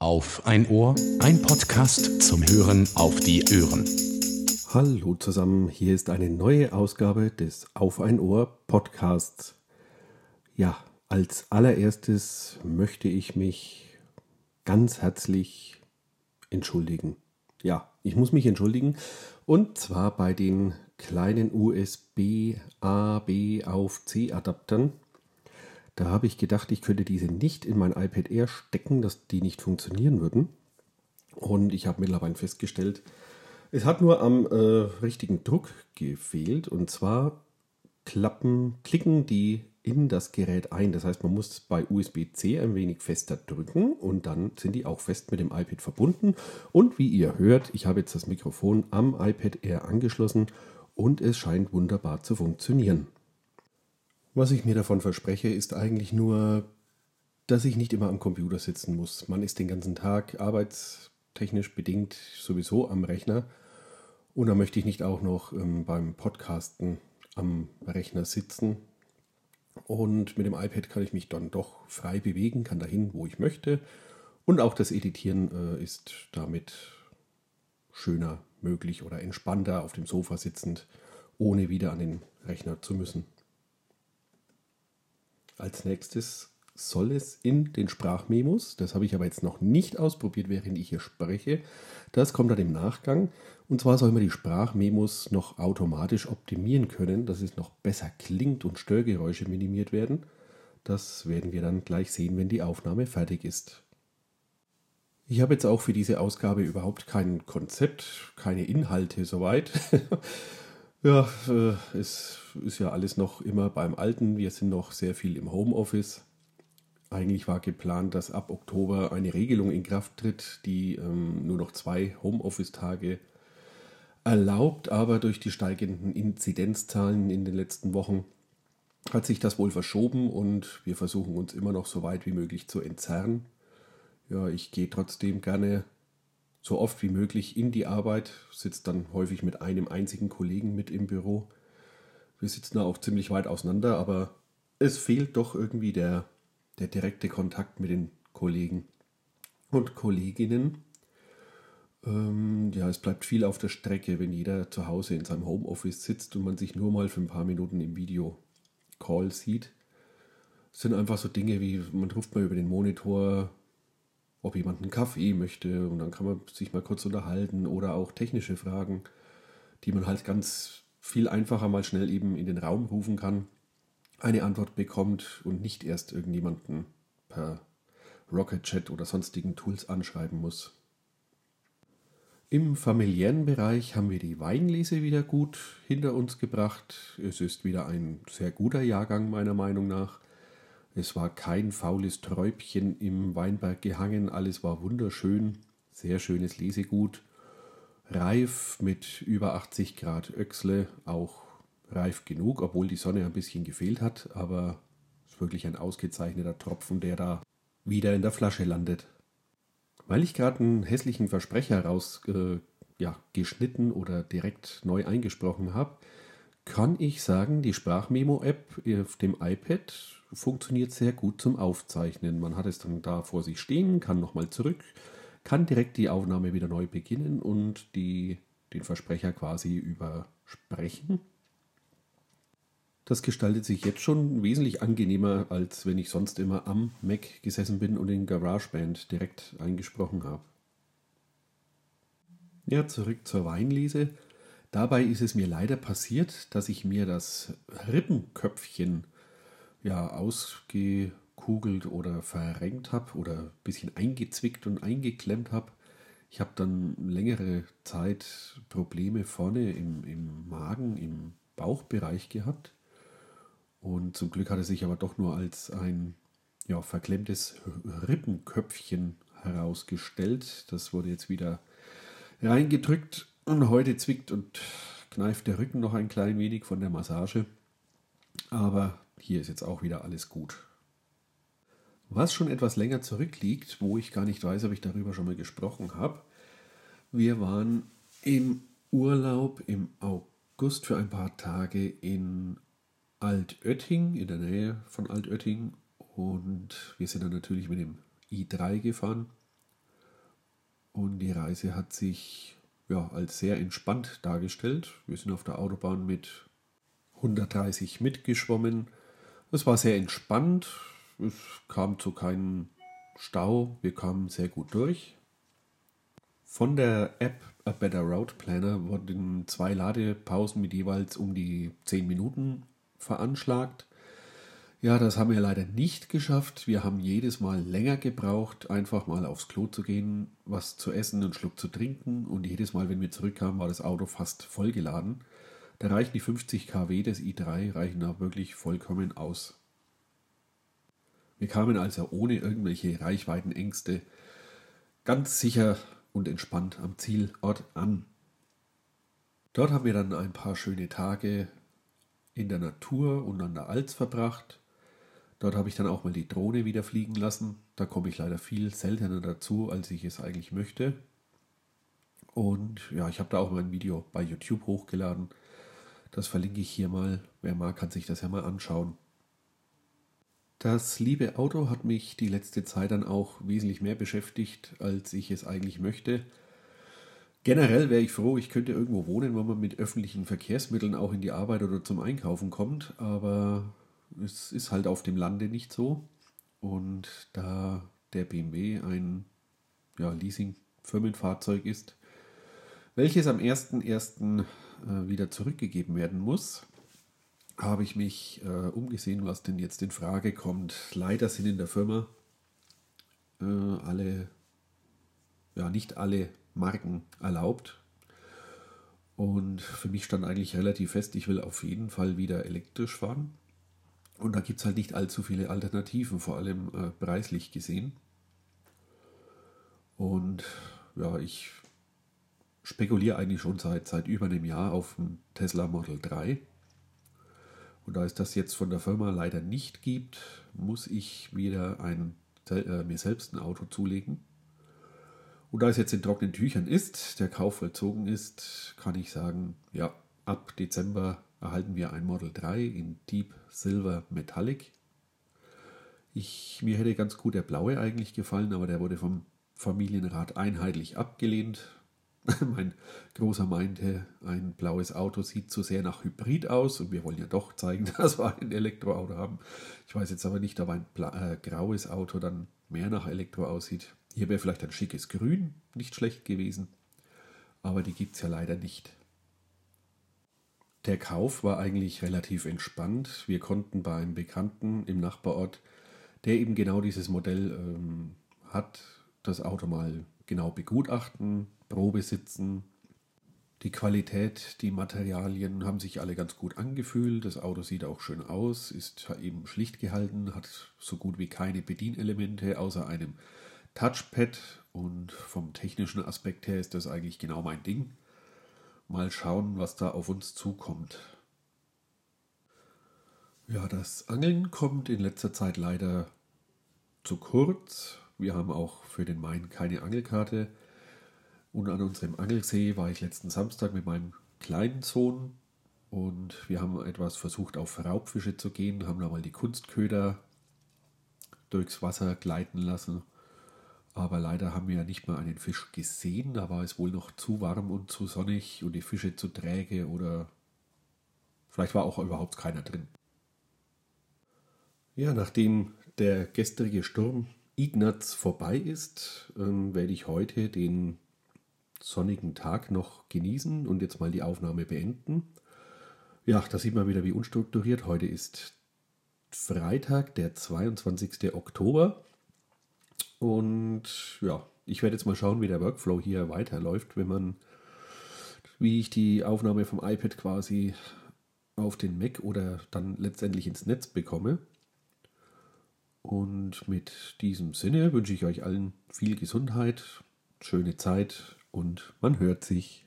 Auf ein Ohr, ein Podcast zum Hören auf die Ohren. Hallo zusammen, hier ist eine neue Ausgabe des Auf ein Ohr Podcasts. Ja, als allererstes möchte ich mich ganz herzlich entschuldigen. Ja, ich muss mich entschuldigen und zwar bei den kleinen USB A, B auf C Adaptern da habe ich gedacht, ich könnte diese nicht in mein iPad Air stecken, dass die nicht funktionieren würden. Und ich habe mittlerweile festgestellt, es hat nur am äh, richtigen Druck gefehlt. Und zwar klappen, klicken die in das Gerät ein. Das heißt, man muss bei USB-C ein wenig fester drücken und dann sind die auch fest mit dem iPad verbunden. Und wie ihr hört, ich habe jetzt das Mikrofon am iPad Air angeschlossen und es scheint wunderbar zu funktionieren. Was ich mir davon verspreche, ist eigentlich nur, dass ich nicht immer am Computer sitzen muss. Man ist den ganzen Tag arbeitstechnisch bedingt sowieso am Rechner. Und da möchte ich nicht auch noch ähm, beim Podcasten am Rechner sitzen. Und mit dem iPad kann ich mich dann doch frei bewegen, kann dahin, wo ich möchte. Und auch das Editieren äh, ist damit schöner möglich oder entspannter auf dem Sofa sitzend, ohne wieder an den Rechner zu müssen. Als nächstes soll es in den Sprachmemos, das habe ich aber jetzt noch nicht ausprobiert, während ich hier spreche, das kommt dann im Nachgang. Und zwar soll man die Sprachmemos noch automatisch optimieren können, dass es noch besser klingt und Störgeräusche minimiert werden. Das werden wir dann gleich sehen, wenn die Aufnahme fertig ist. Ich habe jetzt auch für diese Ausgabe überhaupt kein Konzept, keine Inhalte soweit. Ja, äh, es ist ja alles noch immer beim Alten. Wir sind noch sehr viel im Homeoffice. Eigentlich war geplant, dass ab Oktober eine Regelung in Kraft tritt, die ähm, nur noch zwei Homeoffice-Tage erlaubt, aber durch die steigenden Inzidenzzahlen in den letzten Wochen hat sich das wohl verschoben und wir versuchen uns immer noch so weit wie möglich zu entzerren. Ja, ich gehe trotzdem gerne so oft wie möglich in die Arbeit, sitzt dann häufig mit einem einzigen Kollegen mit im Büro. Wir sitzen da auch ziemlich weit auseinander, aber es fehlt doch irgendwie der, der direkte Kontakt mit den Kollegen und Kolleginnen. Ähm, ja, es bleibt viel auf der Strecke, wenn jeder zu Hause in seinem Homeoffice sitzt und man sich nur mal für ein paar Minuten im Video-Call sieht. Es sind einfach so Dinge wie, man ruft mal über den Monitor ob jemand einen Kaffee möchte und dann kann man sich mal kurz unterhalten oder auch technische Fragen, die man halt ganz viel einfacher mal schnell eben in den Raum rufen kann, eine Antwort bekommt und nicht erst irgendjemanden per Rocket Chat oder sonstigen Tools anschreiben muss. Im familiären Bereich haben wir die Weinlese wieder gut hinter uns gebracht. Es ist wieder ein sehr guter Jahrgang meiner Meinung nach. Es war kein faules Träubchen im Weinberg gehangen, alles war wunderschön, sehr schönes Lesegut, reif mit über 80 Grad Öchsle, auch reif genug, obwohl die Sonne ein bisschen gefehlt hat, aber es ist wirklich ein ausgezeichneter Tropfen, der da wieder in der Flasche landet. Weil ich gerade einen hässlichen Versprecher raus äh, ja, oder direkt neu eingesprochen habe, kann ich sagen, die Sprachmemo-App auf dem iPad funktioniert sehr gut zum Aufzeichnen. Man hat es dann da vor sich stehen, kann nochmal zurück, kann direkt die Aufnahme wieder neu beginnen und die, den Versprecher quasi übersprechen. Das gestaltet sich jetzt schon wesentlich angenehmer, als wenn ich sonst immer am Mac gesessen bin und in GarageBand direkt eingesprochen habe. Ja, zurück zur Weinlese. Dabei ist es mir leider passiert, dass ich mir das Rippenköpfchen ja ausgekugelt oder verrenkt habe oder ein bisschen eingezwickt und eingeklemmt habe. Ich habe dann längere Zeit Probleme vorne im, im Magen, im Bauchbereich gehabt. Und zum Glück hat es sich aber doch nur als ein ja, verklemmtes Rippenköpfchen herausgestellt. Das wurde jetzt wieder reingedrückt und heute zwickt und kneift der Rücken noch ein klein wenig von der Massage. Aber hier ist jetzt auch wieder alles gut. Was schon etwas länger zurückliegt, wo ich gar nicht weiß, ob ich darüber schon mal gesprochen habe. Wir waren im Urlaub im August für ein paar Tage in Altötting, in der Nähe von Altötting. Und wir sind dann natürlich mit dem i3 gefahren. und die Reise hat sich ja, als sehr entspannt dargestellt. Wir sind auf der Autobahn mit 130 mitgeschwommen. Es war sehr entspannt. Es kam zu keinem Stau. Wir kamen sehr gut durch. Von der App A Better Route Planner wurden zwei Ladepausen mit jeweils um die 10 Minuten veranschlagt. Ja, das haben wir leider nicht geschafft. Wir haben jedes Mal länger gebraucht, einfach mal aufs Klo zu gehen, was zu essen, einen Schluck zu trinken. Und jedes Mal, wenn wir zurückkamen, war das Auto fast vollgeladen. Da reichen die 50 kW des i3 reichen da wirklich vollkommen aus. Wir kamen also ohne irgendwelche Reichweitenängste ganz sicher und entspannt am Zielort an. Dort haben wir dann ein paar schöne Tage in der Natur und an der Alz verbracht. Dort habe ich dann auch mal die Drohne wieder fliegen lassen. Da komme ich leider viel seltener dazu, als ich es eigentlich möchte. Und ja, ich habe da auch mal ein Video bei YouTube hochgeladen. Das verlinke ich hier mal. Wer mag, kann sich das ja mal anschauen. Das liebe Auto hat mich die letzte Zeit dann auch wesentlich mehr beschäftigt, als ich es eigentlich möchte. Generell wäre ich froh, ich könnte irgendwo wohnen, wo man mit öffentlichen Verkehrsmitteln auch in die Arbeit oder zum Einkaufen kommt, aber es ist halt auf dem Lande nicht so. Und da der BMW ein ja, Leasing-Firmenfahrzeug ist, welches am 1.1. Äh, wieder zurückgegeben werden muss, habe ich mich äh, umgesehen, was denn jetzt in Frage kommt. Leider sind in der Firma äh, alle, ja, nicht alle Marken erlaubt. Und für mich stand eigentlich relativ fest, ich will auf jeden Fall wieder elektrisch fahren. Und da gibt es halt nicht allzu viele Alternativen, vor allem äh, preislich gesehen. Und ja, ich spekuliere eigentlich schon seit, seit über einem Jahr auf dem Tesla Model 3. Und da es das jetzt von der Firma leider nicht gibt, muss ich wieder ein, äh, mir selbst ein Auto zulegen. Und da es jetzt in trockenen Tüchern ist, der Kauf vollzogen ist, kann ich sagen, ja, ab Dezember erhalten wir ein Model 3 in Deep Silver Metallic. Ich, mir hätte ganz gut der blaue eigentlich gefallen, aber der wurde vom Familienrat einheitlich abgelehnt. mein Großer meinte, ein blaues Auto sieht zu sehr nach Hybrid aus und wir wollen ja doch zeigen, dass wir ein Elektroauto haben. Ich weiß jetzt aber nicht, ob ein äh, graues Auto dann mehr nach Elektro aussieht. Hier wäre vielleicht ein schickes Grün nicht schlecht gewesen, aber die gibt es ja leider nicht. Der Kauf war eigentlich relativ entspannt. Wir konnten bei einem Bekannten im Nachbarort, der eben genau dieses Modell ähm, hat, das Auto mal genau begutachten, Probe sitzen. Die Qualität, die Materialien haben sich alle ganz gut angefühlt. Das Auto sieht auch schön aus, ist eben schlicht gehalten, hat so gut wie keine Bedienelemente außer einem Touchpad und vom technischen Aspekt her ist das eigentlich genau mein Ding. Mal schauen, was da auf uns zukommt. Ja, das Angeln kommt in letzter Zeit leider zu kurz. Wir haben auch für den Main keine Angelkarte. Und an unserem Angelsee war ich letzten Samstag mit meinem kleinen Sohn und wir haben etwas versucht, auf Raubfische zu gehen, haben da mal die Kunstköder durchs Wasser gleiten lassen aber leider haben wir ja nicht mal einen Fisch gesehen. Da war es wohl noch zu warm und zu sonnig und die Fische zu träge oder vielleicht war auch überhaupt keiner drin. Ja, nachdem der gestrige Sturm Ignaz vorbei ist, ähm, werde ich heute den sonnigen Tag noch genießen und jetzt mal die Aufnahme beenden. Ja, da sieht man wieder, wie unstrukturiert. Heute ist Freitag, der 22. Oktober. Und ja, ich werde jetzt mal schauen, wie der Workflow hier weiterläuft, wenn man, wie ich die Aufnahme vom iPad quasi auf den Mac oder dann letztendlich ins Netz bekomme. Und mit diesem Sinne wünsche ich euch allen viel Gesundheit, schöne Zeit und man hört sich.